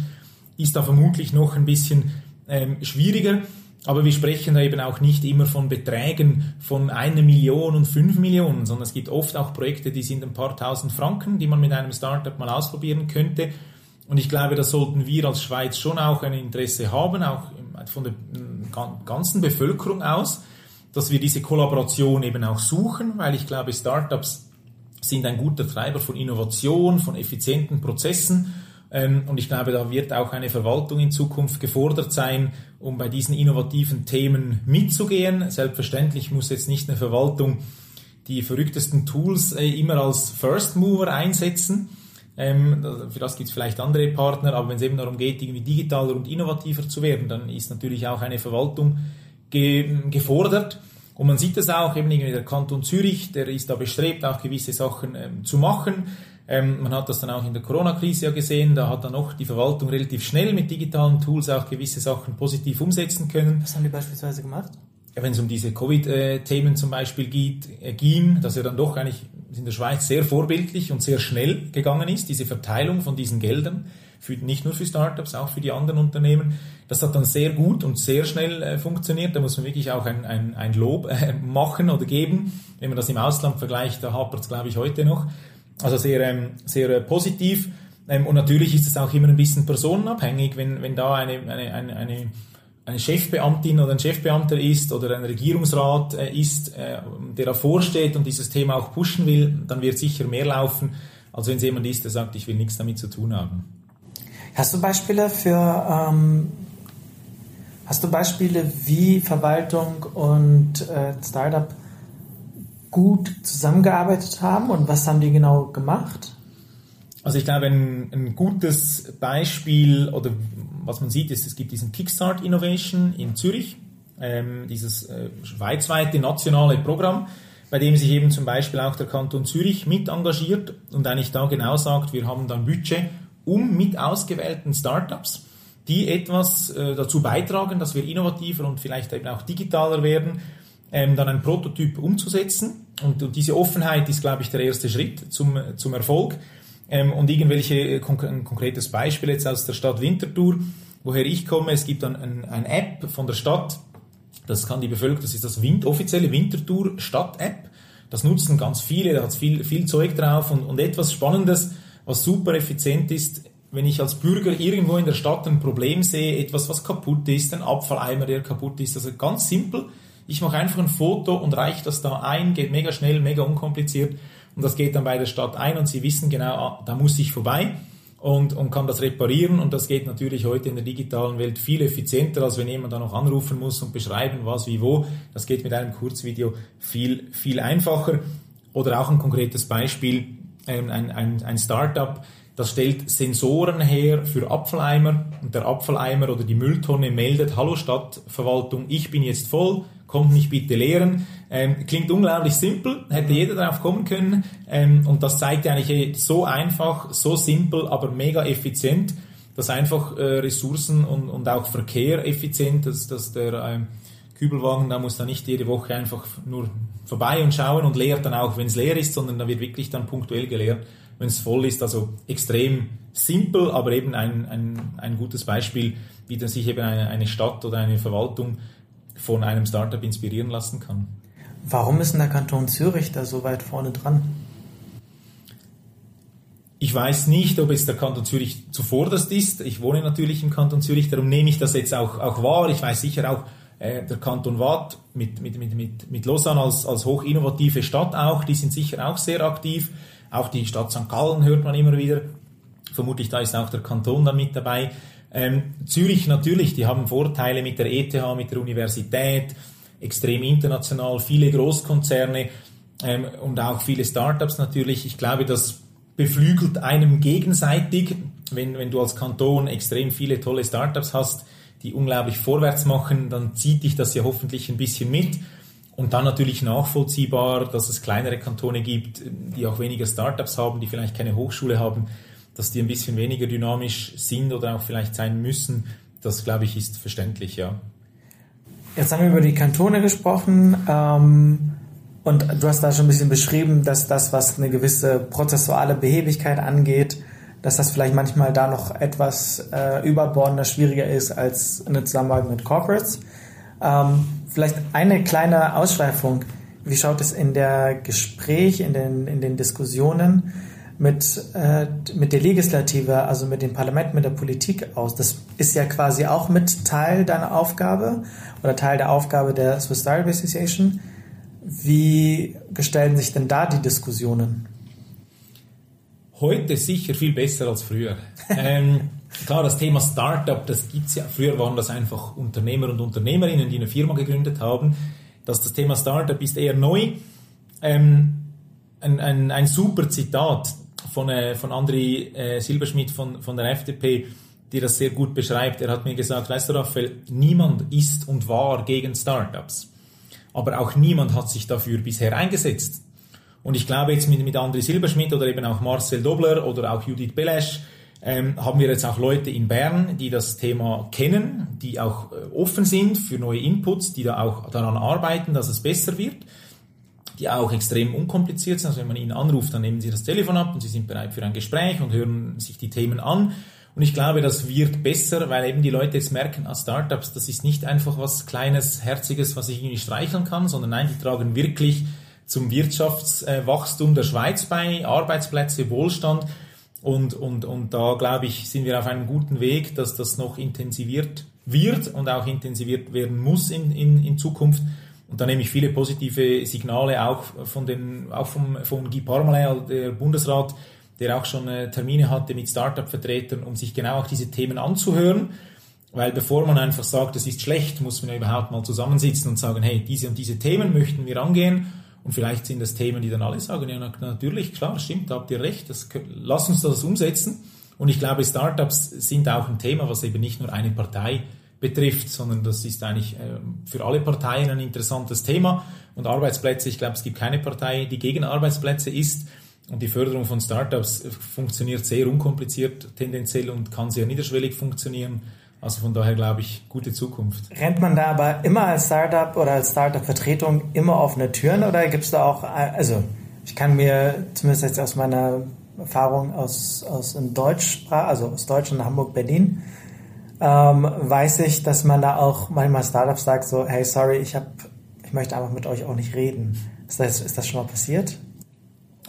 ist da vermutlich noch ein bisschen ähm, schwieriger. Aber wir sprechen da eben auch nicht immer von Beträgen von einer Million und fünf Millionen, sondern es gibt oft auch Projekte, die sind ein paar tausend Franken, die man mit einem Startup mal ausprobieren könnte. Und ich glaube, da sollten wir als Schweiz schon auch ein Interesse haben, auch von der ganzen Bevölkerung aus, dass wir diese Kollaboration eben auch suchen, weil ich glaube, Startups sind ein guter Treiber von Innovation, von effizienten Prozessen Ähm, und ich glaube, da wird auch eine Verwaltung in Zukunft gefordert sein, um bei diesen innovativen Themen mitzugehen. Selbstverständlich muss jetzt nicht eine Verwaltung die verrücktesten Tools äh, immer als First Mover einsetzen. Ähm, für das gibt es vielleicht andere Partner, aber wenn es eben darum geht, irgendwie digitaler und innovativer zu werden, dann ist natürlich auch eine Verwaltung ge gefordert. Und man sieht das auch, eben irgendwie der Kanton Zürich, der ist da bestrebt, auch gewisse Sachen ähm, zu machen. Ähm, man hat das dann auch in der Corona-Krise ja gesehen, da hat dann auch die Verwaltung relativ schnell mit digitalen Tools auch gewisse Sachen positiv umsetzen können. Was haben die beispielsweise gemacht? Ja, wenn es um diese Covid-Themen zum Beispiel geht, äh, ging, dass er dann doch eigentlich in der Schweiz sehr vorbildlich und sehr schnell gegangen ist, diese Verteilung von diesen Geldern, für, nicht nur für Startups, auch für die anderen Unternehmen. Das hat dann sehr gut und sehr schnell äh, funktioniert. Da muss man wirklich auch ein, ein, ein Lob äh, machen oder geben. Wenn man das im Ausland vergleicht, da hapert es, glaube ich, heute noch. Also sehr, ähm, sehr äh, positiv. Ähm, und natürlich ist es auch immer ein bisschen personenabhängig, wenn, wenn da eine, eine, eine, eine eine Chefbeamtin oder ein Chefbeamter ist oder ein Regierungsrat äh, ist, äh, der davor steht und dieses Thema auch pushen will, dann wird sicher mehr laufen, als wenn es jemand ist, der sagt, ich will nichts damit zu tun haben. Hast du Beispiele für ähm, hast du Beispiele, wie Verwaltung und äh, Startup gut zusammengearbeitet haben und was haben die genau gemacht? Also ich glaube, ein, ein gutes Beispiel oder was man sieht, ist, es gibt diesen Kickstart Innovation in Zürich, ähm, dieses äh, schweizweite nationale Programm, bei dem sich eben zum Beispiel auch der Kanton Zürich mit engagiert und eigentlich da genau sagt, wir haben dann Budget, um mit ausgewählten Startups, die etwas äh, dazu beitragen, dass wir innovativer und vielleicht eben auch digitaler werden, ähm, dann ein Prototyp umzusetzen. Und, und diese Offenheit ist, glaube ich, der erste Schritt zum, zum Erfolg. Ähm, und irgendwelche, äh, ein konkretes Beispiel jetzt aus der Stadt Winterthur, woher ich komme, es gibt dann ein, ein App von der Stadt, das kann die Bevölkerung, das ist das Wind, offizielle Winterthur Stadt-App. Das nutzen ganz viele, da hat viel, viel Zeug drauf und, und etwas Spannendes, was super effizient ist, wenn ich als Bürger irgendwo in der Stadt ein Problem sehe, etwas, was kaputt ist, ein Abfalleimer, der kaputt ist, also ganz simpel. Ich mache einfach ein Foto und reiche das da ein, geht mega schnell, mega unkompliziert und das geht dann bei der Stadt ein und sie wissen genau, ah, da muss ich vorbei und, und kann das reparieren und das geht natürlich heute in der digitalen Welt viel effizienter, als wenn jemand da noch anrufen muss und beschreiben, was, wie, wo. Das geht mit einem Kurzvideo viel, viel einfacher. Oder auch ein konkretes Beispiel, ein, ein, ein Startup, das stellt Sensoren her für Abfalleimer und der Abfalleimer oder die Mülltonne meldet, hallo Stadtverwaltung, ich bin jetzt voll, kommt mich bitte leeren. Ähm, klingt unglaublich simpel, hätte jeder darauf kommen können. Ähm, und das zeigt eigentlich so einfach, so simpel, aber mega effizient, dass einfach äh, Ressourcen und, und auch Verkehr effizient, dass, dass der ähm, Kübelwagen, da muss da nicht jede Woche einfach nur vorbei und schauen und leert dann auch, wenn es leer ist, sondern da wird wirklich dann punktuell geleert, wenn es voll ist. Also extrem simpel, aber eben ein, ein, ein gutes Beispiel, wie dann sich eben eine, eine Stadt oder eine Verwaltung von einem Startup inspirieren lassen kann. Warum ist denn der Kanton Zürich da so weit vorne dran? Ich weiß nicht, ob es der Kanton Zürich zuvorderst ist. Ich wohne natürlich im Kanton Zürich, darum nehme ich das jetzt auch, auch wahr. Ich weiß sicher auch, äh, der Kanton Waadt mit, mit, mit, mit, mit Lausanne als, als hochinnovative Stadt auch, die sind sicher auch sehr aktiv. Auch die Stadt St. Gallen hört man immer wieder. Vermutlich da ist auch der Kanton dann mit dabei. Ähm, Zürich natürlich, die haben Vorteile mit der ETH, mit der Universität, extrem international, viele Großkonzerne ähm, und auch viele Startups natürlich. Ich glaube, das beflügelt einem gegenseitig, wenn, wenn du als Kanton extrem viele tolle Startups hast, die unglaublich vorwärts machen, dann zieht dich das ja hoffentlich ein bisschen mit. Und dann natürlich nachvollziehbar, dass es kleinere Kantone gibt, die auch weniger Startups haben, die vielleicht keine Hochschule haben dass die ein bisschen weniger dynamisch sind oder auch vielleicht sein müssen, das glaube ich ist verständlich, ja. Jetzt haben wir über die Kantone gesprochen ähm, und du hast da schon ein bisschen beschrieben, dass das, was eine gewisse prozessuale Behebigkeit angeht, dass das vielleicht manchmal da noch etwas äh, überbordender, schwieriger ist als eine Zusammenarbeit mit Corporates. Ähm, vielleicht eine kleine Ausschweifung. Wie schaut es in der Gespräch, in den, in den Diskussionen mit, äh, mit der Legislative, also mit dem Parlament, mit der Politik aus? Das ist ja quasi auch mit Teil deiner Aufgabe oder Teil der Aufgabe der Swiss Startup Association. Wie gestalten sich denn da die Diskussionen? Heute sicher viel besser als früher. ähm, klar, das Thema Startup, das gibt's ja. Früher waren das einfach Unternehmer und Unternehmerinnen, die eine Firma gegründet haben. Dass das Thema Startup ist eher neu. Ähm, ein, ein, ein super Zitat von, äh, von André äh, Silberschmidt von, von der FDP, die das sehr gut beschreibt. Er hat mir gesagt, weißt du Raphael, niemand ist und war gegen Startups. Aber auch niemand hat sich dafür bisher eingesetzt. Und ich glaube jetzt mit, mit André Silberschmidt oder eben auch Marcel Dobler oder auch Judith Belesch ähm, haben wir jetzt auch Leute in Bern, die das Thema kennen, die auch äh, offen sind für neue Inputs, die da auch daran arbeiten, dass es besser wird, die auch extrem unkompliziert sind. Also wenn man ihnen anruft, dann nehmen sie das Telefon ab und sie sind bereit für ein Gespräch und hören sich die Themen an. Und ich glaube, das wird besser, weil eben die Leute jetzt merken, als Startups, das ist nicht einfach was Kleines, Herziges, was ich irgendwie streicheln kann, sondern nein, die tragen wirklich zum Wirtschaftswachstum der Schweiz bei, Arbeitsplätze, Wohlstand. Und, und, und da, glaube ich, sind wir auf einem guten Weg, dass das noch intensiviert wird und auch intensiviert werden muss in, in, in Zukunft. Und da nehme ich viele positive Signale auch von den, auch vom, von Guy Parmelin, der Bundesrat, der auch schon äh, Termine hatte mit Startup-Vertretern, um sich genau auch diese Themen anzuhören. Weil bevor man einfach sagt, es ist schlecht, muss man ja überhaupt mal zusammensitzen und sagen, hey, diese und diese Themen möchten wir angehen und vielleicht sind das Themen, die dann alle sagen, ja, natürlich, klar, stimmt, da habt ihr recht, das, lass uns das umsetzen. Und ich glaube, Startups sind auch ein Thema, was eben nicht nur eine Partei betrifft, sondern das ist eigentlich äh, für alle Parteien ein interessantes Thema. Und Arbeitsplätze, ich glaube, es gibt keine Partei, die gegen Arbeitsplätze ist. Und die Förderung von Startups funktioniert sehr unkompliziert tendenziell und kann sehr niederschwellig funktionieren. Also von daher glaube ich, gute Zukunft. Rennt man da aber immer als Startup oder als Startup-Vertretung immer offene Türen oder gibt es da auch, also ich kann mir zumindest jetzt aus meiner Erfahrung aus, aus in Deutschsprache, also aus Deutschland, Hamburg, Berlin, ähm, weiß ich, dass man da auch manchmal Startups sagt so, hey, sorry, ich habe, ich möchte einfach mit euch auch nicht reden. Ist das, ist das schon mal passiert?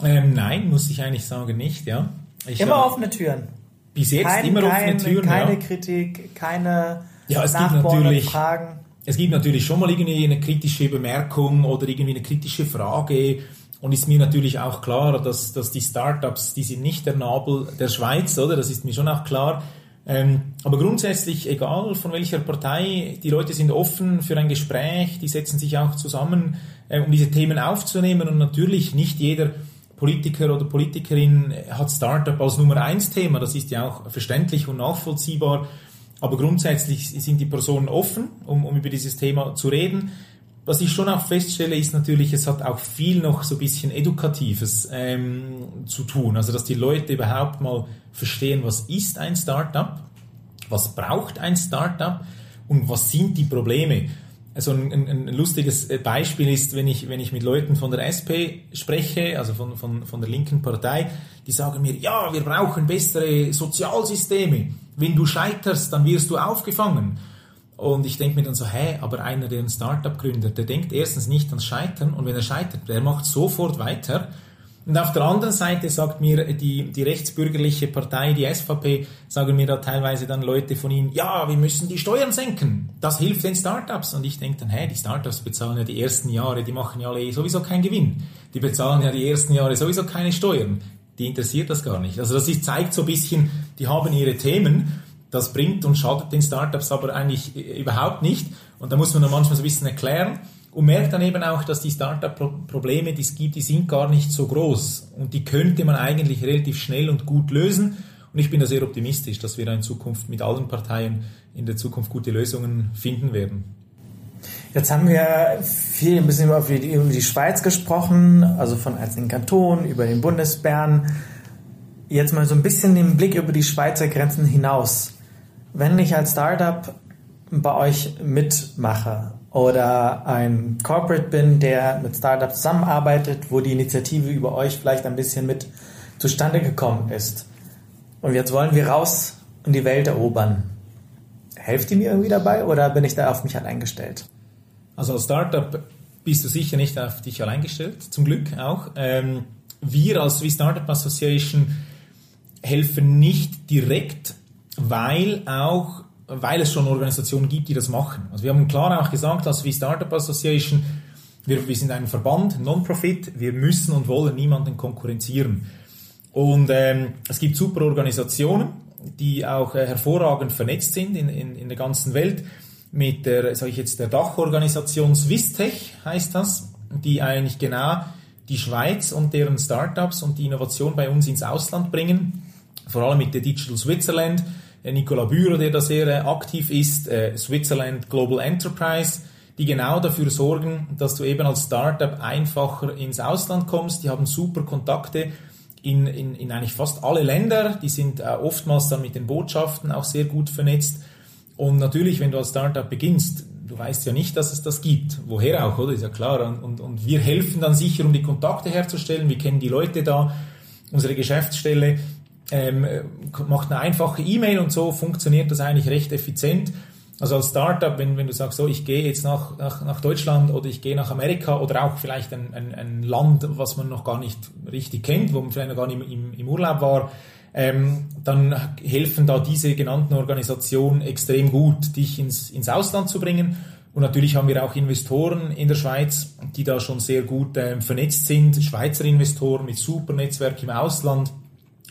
Ähm, nein, muss ich eigentlich sagen, nicht, ja. Ich immer hab, offene Türen bis jetzt kein, immer kein, offene Türen. Keine ja. Kritik, keine ja, es gibt natürlich, Fragen. Es gibt natürlich schon mal irgendwie eine kritische Bemerkung oder irgendwie eine kritische Frage. Und ist mir natürlich auch klar, dass, dass die Startups, die sind nicht der Nabel der Schweiz, oder? Das ist mir schon auch klar. Ähm, aber grundsätzlich, egal von welcher Partei, die Leute sind offen für ein Gespräch, die setzen sich auch zusammen, äh, um diese Themen aufzunehmen. Und natürlich nicht jeder Politiker oder Politikerin hat Startup als Nummer eins Thema. Das ist ja auch verständlich und nachvollziehbar. Aber grundsätzlich sind die Personen offen, um, um über dieses Thema zu reden. Was ich schon auch feststelle, ist natürlich, es hat auch viel noch so ein bisschen Edukatives ähm, zu tun. Also, dass die Leute überhaupt mal verstehen, was ist ein Startup, was braucht ein Startup und was sind die Probleme also ein, ein, ein, lustiges Beispiel ist, wenn ich, wenn ich mit Leuten von der SP spreche, also von, von, von der linken Partei, die sagen mir, ja, wir brauchen bessere Sozialsysteme. Wenn du scheiterst, dann wirst du aufgefangen. Und ich denke mir dann so, hä, aber einer, der ein Startup gründet, der denkt erstens nicht ans Scheitern und wenn er scheitert, der macht sofort weiter und auf der anderen Seite sagt mir die, die rechtsbürgerliche Partei, die SVP, sagen mir da teilweise dann Leute von ihnen, ja, wir müssen die Steuern senken. Das hilft den Startups. Und ich denke dann, hä, die Startups bezahlen ja die ersten Jahre, die machen ja alle sowieso keinen Gewinn. Die bezahlen ja die ersten Jahre sowieso keine Steuern. Die interessiert das gar nicht. Also das ist, zeigt so ein bisschen, die haben ihre Themen. Das bringt und schadet den Startups aber eigentlich überhaupt nicht. Und da muss man dann manchmal so ein bisschen erklären und merkt dann eben auch, dass die Startup-Probleme, die es gibt, die sind gar nicht so groß und die könnte man eigentlich relativ schnell und gut lösen. Und ich bin da sehr optimistisch, dass wir da in Zukunft mit allen Parteien in der Zukunft gute Lösungen finden werden. Jetzt haben wir viel ein bisschen über die, über die Schweiz gesprochen, also von einzelnen Kantonen, über den Bundesbären. Jetzt mal so ein bisschen den Blick über die Schweizer Grenzen hinaus. Wenn ich als Startup bei euch mitmache oder ein Corporate bin, der mit Startups zusammenarbeitet, wo die Initiative über euch vielleicht ein bisschen mit zustande gekommen ist. Und jetzt wollen wir raus und die Welt erobern. Helft ihr mir irgendwie dabei oder bin ich da auf mich allein gestellt? Also als Startup bist du sicher nicht auf dich allein gestellt, zum Glück auch. Ähm, wir als Swiss Startup Association helfen nicht direkt, weil auch weil es schon Organisationen gibt, die das machen. Also wir haben klar auch gesagt, als wie Startup Association, wir, wir sind ein Verband, Non-Profit, wir müssen und wollen niemanden konkurrenzieren. Und ähm, es gibt super Organisationen, die auch äh, hervorragend vernetzt sind in, in, in der ganzen Welt. Mit der, sage ich jetzt, der Dachorganisation Swisstech heißt das, die eigentlich genau die Schweiz und deren Startups und die Innovation bei uns ins Ausland bringen. Vor allem mit der Digital Switzerland, Nicola Bührer, der da sehr äh, aktiv ist, äh, Switzerland Global Enterprise, die genau dafür sorgen, dass du eben als Startup einfacher ins Ausland kommst. Die haben super Kontakte in, in, in eigentlich fast alle Länder. Die sind äh, oftmals dann mit den Botschaften auch sehr gut vernetzt. Und natürlich, wenn du als Startup beginnst, du weißt ja nicht, dass es das gibt. Woher auch, oder? Ist ja klar. Und, und wir helfen dann sicher, um die Kontakte herzustellen. Wir kennen die Leute da. Unsere Geschäftsstelle ähm, macht eine einfache E-Mail und so funktioniert das eigentlich recht effizient. Also als Startup, wenn, wenn du sagst, so ich gehe jetzt nach, nach, nach Deutschland oder ich gehe nach Amerika oder auch vielleicht ein, ein, ein Land, was man noch gar nicht richtig kennt, wo man vielleicht noch gar nicht im, im Urlaub war, ähm, dann helfen da diese genannten Organisationen extrem gut, dich ins, ins Ausland zu bringen. Und natürlich haben wir auch Investoren in der Schweiz, die da schon sehr gut ähm, vernetzt sind, Schweizer Investoren mit super Netzwerk im Ausland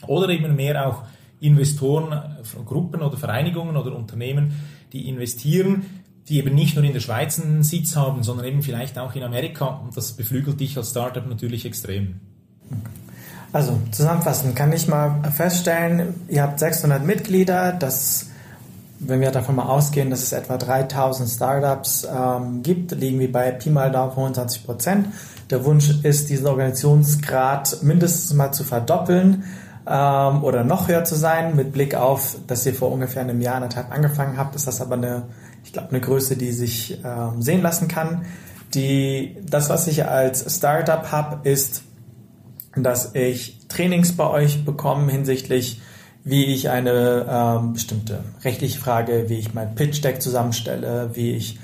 oder eben mehr auch Investoren von Gruppen oder Vereinigungen oder Unternehmen, die investieren, die eben nicht nur in der Schweiz einen Sitz haben, sondern eben vielleicht auch in Amerika. Und das beflügelt dich als Startup natürlich extrem. Also zusammenfassend kann ich mal feststellen, ihr habt 600 Mitglieder, das wenn wir davon mal ausgehen, dass es etwa 3000 Startups ähm, gibt, liegen wir bei Pi mal Daumen 25 Prozent. Der Wunsch ist, diesen Organisationsgrad mindestens mal zu verdoppeln ähm, oder noch höher zu sein. Mit Blick auf, dass ihr vor ungefähr einem Jahr, anderthalb angefangen habt, ist das aber eine, ich glaube, eine Größe, die sich ähm, sehen lassen kann. Die, das, was ich als Startup habe, ist, dass ich Trainings bei euch bekomme hinsichtlich, wie ich eine ähm, bestimmte rechtliche Frage, wie ich mein Pitch Deck zusammenstelle, wie ich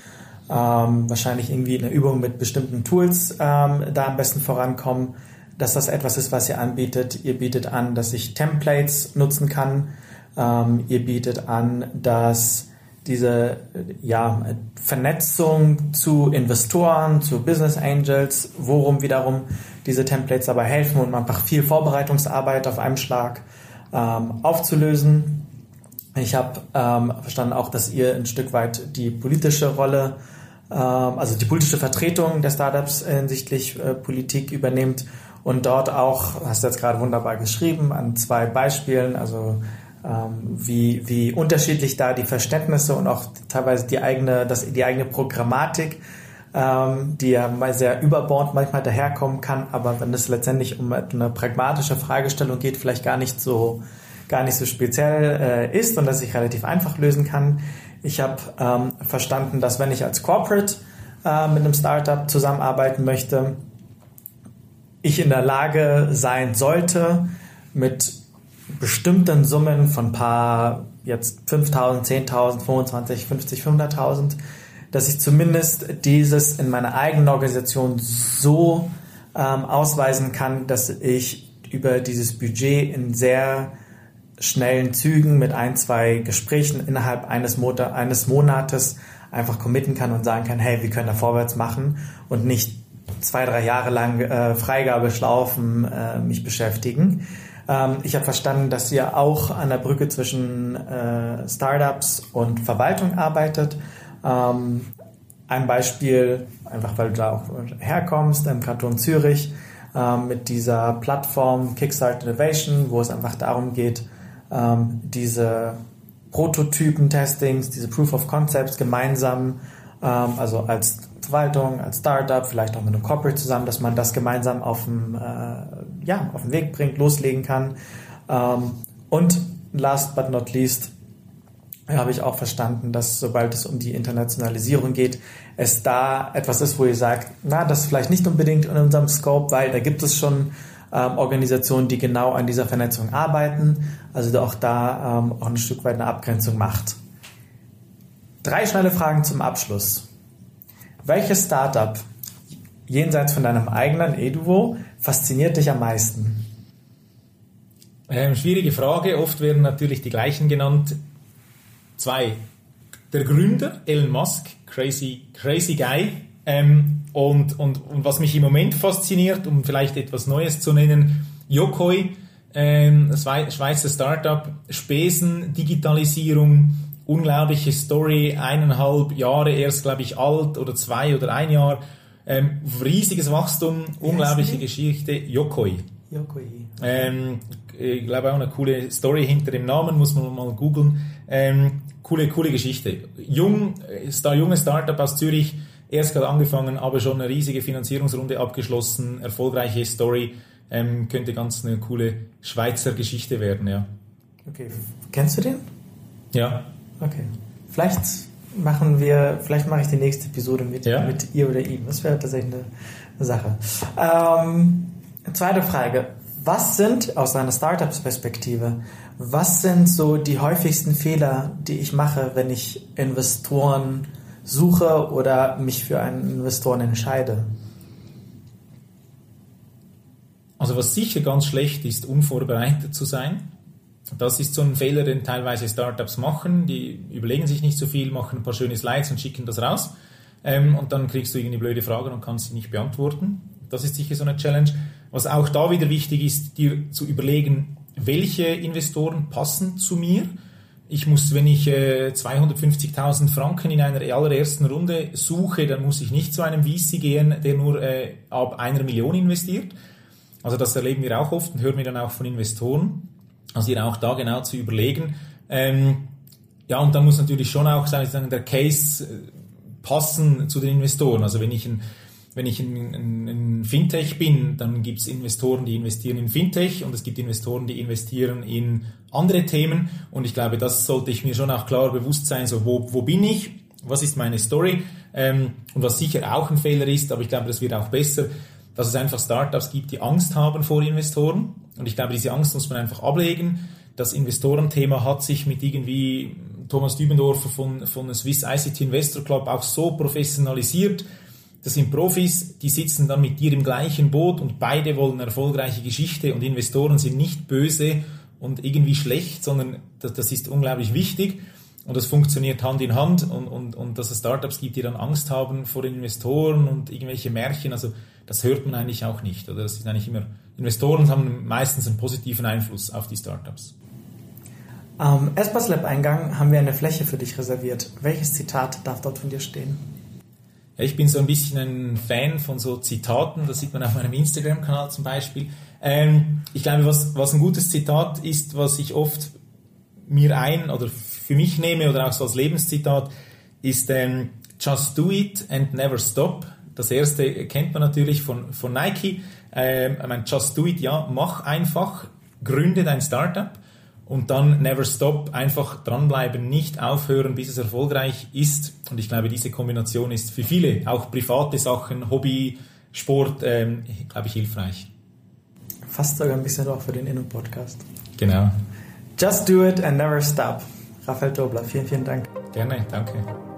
ähm, wahrscheinlich irgendwie eine Übung mit bestimmten Tools ähm, da am besten vorankomme dass das etwas ist, was ihr anbietet. Ihr bietet an, dass ich Templates nutzen kann. Ähm, ihr bietet an, dass diese ja, Vernetzung zu Investoren, zu Business Angels, worum wiederum diese Templates aber helfen und einfach viel Vorbereitungsarbeit auf einem Schlag ähm, aufzulösen. Ich habe ähm, verstanden auch, dass ihr ein Stück weit die politische Rolle, ähm, also die politische Vertretung der Startups hinsichtlich äh, Politik übernehmt und dort auch, hast du jetzt gerade wunderbar geschrieben, an zwei Beispielen, also ähm, wie, wie unterschiedlich da die Verständnisse und auch teilweise die eigene, das, die eigene Programmatik, ähm, die ja mal sehr überbord manchmal daherkommen kann, aber wenn es letztendlich um eine pragmatische Fragestellung geht, vielleicht gar nicht so gar nicht so speziell äh, ist und dass sich relativ einfach lösen kann. Ich habe ähm, verstanden, dass wenn ich als Corporate äh, mit einem Startup zusammenarbeiten möchte, ich in der Lage sein sollte, mit bestimmten Summen von paar jetzt 5.000, 10.000, 25, 50, 500.000, dass ich zumindest dieses in meiner eigenen Organisation so ähm, ausweisen kann, dass ich über dieses Budget in sehr schnellen Zügen mit ein, zwei Gesprächen innerhalb eines, Monat, eines Monates einfach committen kann und sagen kann, hey, wir können da vorwärts machen und nicht zwei, drei Jahre lang äh, Freigabeschlaufen äh, mich beschäftigen. Ähm, ich habe verstanden, dass ihr auch an der Brücke zwischen äh, Startups und Verwaltung arbeitet. Ähm, ein Beispiel, einfach weil du da auch herkommst, im Kanton Zürich, äh, mit dieser Plattform Kickstart Innovation, wo es einfach darum geht, ähm, diese Prototypen-Testings, diese Proof of Concepts gemeinsam, ähm, also als Verwaltung, als Startup, vielleicht auch mit einem Corporate zusammen, dass man das gemeinsam auf den, äh, ja, auf den Weg bringt, loslegen kann. Ähm, und last but not least habe ich auch verstanden, dass sobald es um die Internationalisierung geht, es da etwas ist, wo ihr sagt, na, das ist vielleicht nicht unbedingt in unserem Scope, weil da gibt es schon ähm, Organisationen, die genau an dieser Vernetzung arbeiten, also auch da ähm, auch ein Stück weit eine Abgrenzung macht. Drei schnelle Fragen zum Abschluss. Welches Startup jenseits von deinem eigenen Eduvo fasziniert dich am meisten? Ähm, schwierige Frage. Oft werden natürlich die gleichen genannt. Zwei. Der Gründer, Elon Musk, crazy, crazy guy. Ähm, und, und, und was mich im Moment fasziniert, um vielleicht etwas Neues zu nennen, Yokoi, ähm, Schweizer Startup, Spesen, Digitalisierung, unglaubliche Story, eineinhalb Jahre erst, glaube ich, alt oder zwei oder ein Jahr. Ähm, riesiges Wachstum, unglaubliche Geschichte. Yokoi. Yokoi. Ähm, ich glaube auch eine coole Story hinter dem Namen, muss man mal googeln. Ähm, coole, coole Geschichte. Jung, Star, junge Startup aus Zürich, erst gerade angefangen, aber schon eine riesige Finanzierungsrunde abgeschlossen, erfolgreiche Story. Ähm, könnte ganz eine coole Schweizer Geschichte werden, ja. Okay, kennst du den? Ja. Okay. Vielleicht machen wir, vielleicht mache ich die nächste Episode mit, ja. mit ihr oder ihm. Das wäre tatsächlich eine, eine Sache. Ähm, zweite Frage. Was sind aus deiner Startups-Perspektive, was sind so die häufigsten Fehler, die ich mache, wenn ich Investoren suche oder mich für einen Investoren entscheide? Also was sicher ganz schlecht ist, unvorbereitet zu sein. Das ist so ein Fehler, den teilweise Startups machen. Die überlegen sich nicht so viel, machen ein paar schöne Slides und schicken das raus. Ähm, und dann kriegst du irgendwie blöde Fragen und kannst sie nicht beantworten. Das ist sicher so eine Challenge. Was auch da wieder wichtig ist, dir zu überlegen, welche Investoren passen zu mir. Ich muss, wenn ich äh, 250.000 Franken in einer allerersten Runde suche, dann muss ich nicht zu einem VC gehen, der nur äh, ab einer Million investiert. Also das erleben wir auch oft und hören wir dann auch von Investoren. Also hier auch da genau zu überlegen. Ähm, ja, und dann muss natürlich schon auch sagen, der Case äh, passen zu den Investoren. Also wenn ich ein wenn ich ein, ein, ein Fintech bin, dann gibt es Investoren, die investieren in Fintech und es gibt Investoren, die investieren in andere Themen. Und ich glaube, das sollte ich mir schon auch klar bewusst sein, so wo, wo bin ich, was ist meine Story ähm, und was sicher auch ein Fehler ist, aber ich glaube, das wird auch besser, dass es einfach Startups gibt, die Angst haben vor Investoren. Und ich glaube, diese Angst muss man einfach ablegen. Das Investorenthema hat sich mit irgendwie Thomas Dübendorfer von, von Swiss ICT Investor Club auch so professionalisiert, das sind Profis, die sitzen dann mit dir im gleichen Boot und beide wollen eine erfolgreiche Geschichte und Investoren sind nicht böse und irgendwie schlecht, sondern das, das ist unglaublich wichtig und das funktioniert Hand in Hand und, und, und dass es Startups gibt, die dann Angst haben vor den Investoren und irgendwelche Märchen, also das hört man eigentlich auch nicht. Oder das ist eigentlich immer, Investoren haben meistens einen positiven Einfluss auf die Startups. Am Espas Lab Eingang haben wir eine Fläche für dich reserviert. Welches Zitat darf dort von dir stehen? Ich bin so ein bisschen ein Fan von so Zitaten, das sieht man auf meinem Instagram-Kanal zum Beispiel. Ähm, ich glaube, was, was ein gutes Zitat ist, was ich oft mir ein oder für mich nehme oder auch so als Lebenszitat, ist ähm, Just do it and never stop. Das erste kennt man natürlich von, von Nike. Ähm, ich meine, just do it, ja, mach einfach, gründe dein Startup und dann never stop, einfach dranbleiben, nicht aufhören, bis es erfolgreich ist. Und ich glaube, diese Kombination ist für viele, auch private Sachen, Hobby, Sport, ähm, glaube ich, hilfreich. Fast sogar ein bisschen auch für den Inno-Podcast. Genau. Just do it and never stop. Raphael Dobler, vielen, vielen Dank. Gerne, danke.